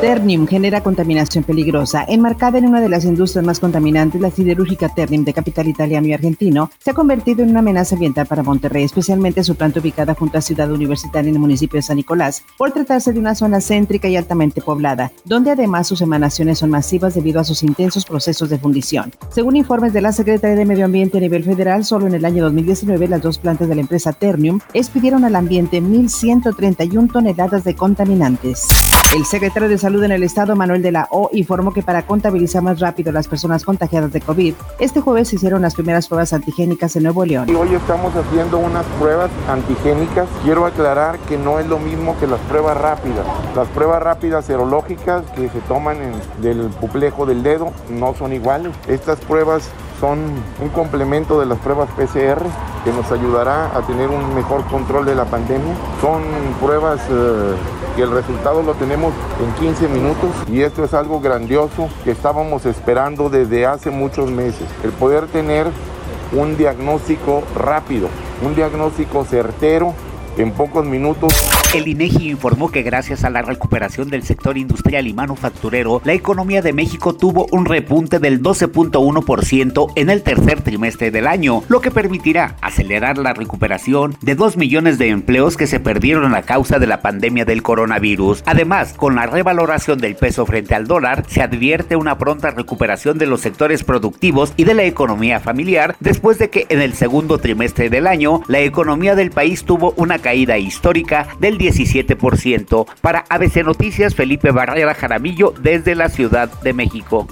Ternium genera contaminación peligrosa. Enmarcada en una de las industrias más contaminantes, la siderúrgica Ternium de capital italiano y argentino se ha convertido en una amenaza ambiental para Monterrey, especialmente su planta ubicada junto a Ciudad Universitaria en el municipio de San Nicolás, por tratarse de una zona céntrica y altamente poblada, donde además sus emanaciones son masivas debido a sus intensos procesos de fundición. Según informes de la Secretaría de Medio Ambiente a nivel federal, solo en el año 2019 las dos plantas de la empresa Ternium expidieron al ambiente 1.131 toneladas de contaminantes. El secretario de Salud en el Estado, Manuel de la O, informó que para contabilizar más rápido las personas contagiadas de COVID, este jueves se hicieron las primeras pruebas antigénicas en Nuevo León. Hoy estamos haciendo unas pruebas antigénicas. Quiero aclarar que no es lo mismo que las pruebas rápidas. Las pruebas rápidas serológicas que se toman en, del puplejo del dedo no son iguales. Estas pruebas son un complemento de las pruebas PCR que nos ayudará a tener un mejor control de la pandemia. Son pruebas eh, que el resultado lo tenemos en 15 minutos y esto es algo grandioso que estábamos esperando desde hace muchos meses. El poder tener un diagnóstico rápido, un diagnóstico certero en pocos minutos el INEGI informó que gracias a la recuperación del sector industrial y manufacturero, la economía de México tuvo un repunte del 12.1% en el tercer trimestre del año, lo que permitirá acelerar la recuperación de 2 millones de empleos que se perdieron a causa de la pandemia del coronavirus. Además, con la revaloración del peso frente al dólar, se advierte una pronta recuperación de los sectores productivos y de la economía familiar después de que en el segundo trimestre del año la economía del país tuvo una caída histórica del 17%. Para ABC Noticias, Felipe Barrera Jaramillo desde la Ciudad de México.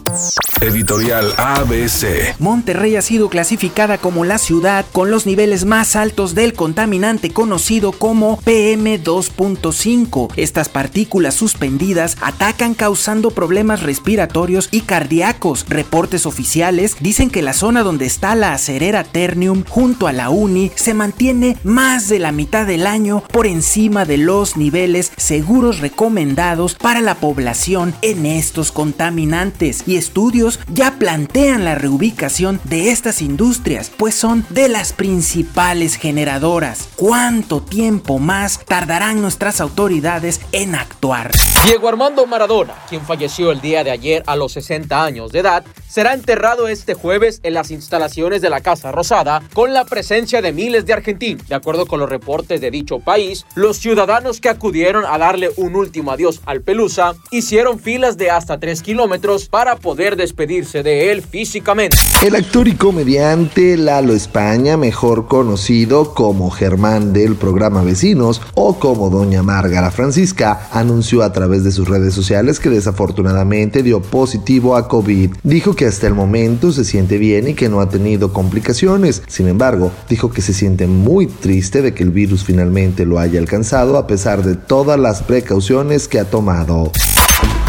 Editorial ABC. Monterrey ha sido clasificada como la ciudad con los niveles más altos del contaminante conocido como PM2.5. Estas partículas suspendidas atacan causando problemas respiratorios y cardíacos. Reportes oficiales dicen que la zona donde está la acerera Ternium junto a la Uni se mantiene más de la mitad del año por encima los niveles seguros recomendados para la población en estos contaminantes y estudios ya plantean la reubicación de estas industrias, pues son de las principales generadoras. ¿Cuánto tiempo más tardarán nuestras autoridades en actuar? Diego Armando Maradona, quien falleció el día de ayer a los 60 años de edad, será enterrado este jueves en las instalaciones de la Casa Rosada con la presencia de miles de argentinos. De acuerdo con los reportes de dicho país, los ciudadanos ciudadanos que acudieron a darle un último adiós al Pelusa hicieron filas de hasta 3 kilómetros para poder despedirse de él físicamente. El actor y comediante Lalo España, mejor conocido como Germán del programa Vecinos o como Doña Márgara Francisca, anunció a través de sus redes sociales que desafortunadamente dio positivo a COVID. Dijo que hasta el momento se siente bien y que no ha tenido complicaciones. Sin embargo, dijo que se siente muy triste de que el virus finalmente lo haya alcanzado a pesar de todas las precauciones que ha tomado.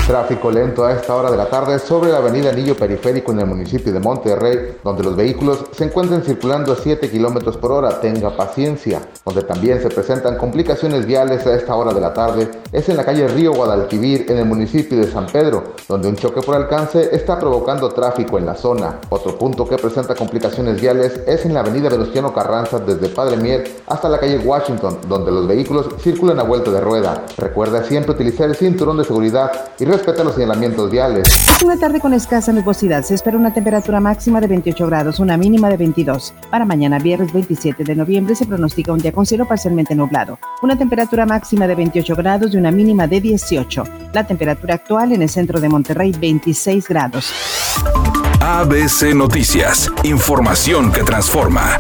Tráfico lento a esta hora de la tarde sobre la avenida Anillo Periférico en el municipio de Monterrey, donde los vehículos se encuentran circulando a 7 kilómetros por hora. Tenga paciencia. Donde también se presentan complicaciones viales a esta hora de la tarde es en la calle Río Guadalquivir en el municipio de San Pedro, donde un choque por alcance está provocando tráfico en la zona. Otro punto que presenta complicaciones viales es en la avenida Venustiano Carranza desde Padre Mier hasta la calle Washington, donde los vehículos circulan a vuelta de rueda. Recuerda siempre utilizar el cinturón de seguridad y respeta los señalamientos viales. Es una tarde con escasa nubosidad. Se espera una temperatura máxima de 28 grados, una mínima de 22. Para mañana, viernes 27 de noviembre, se pronostica un día con cielo parcialmente nublado. Una temperatura máxima de 28 grados y una mínima de 18. La temperatura actual en el centro de Monterrey, 26 grados. ABC Noticias. Información que transforma.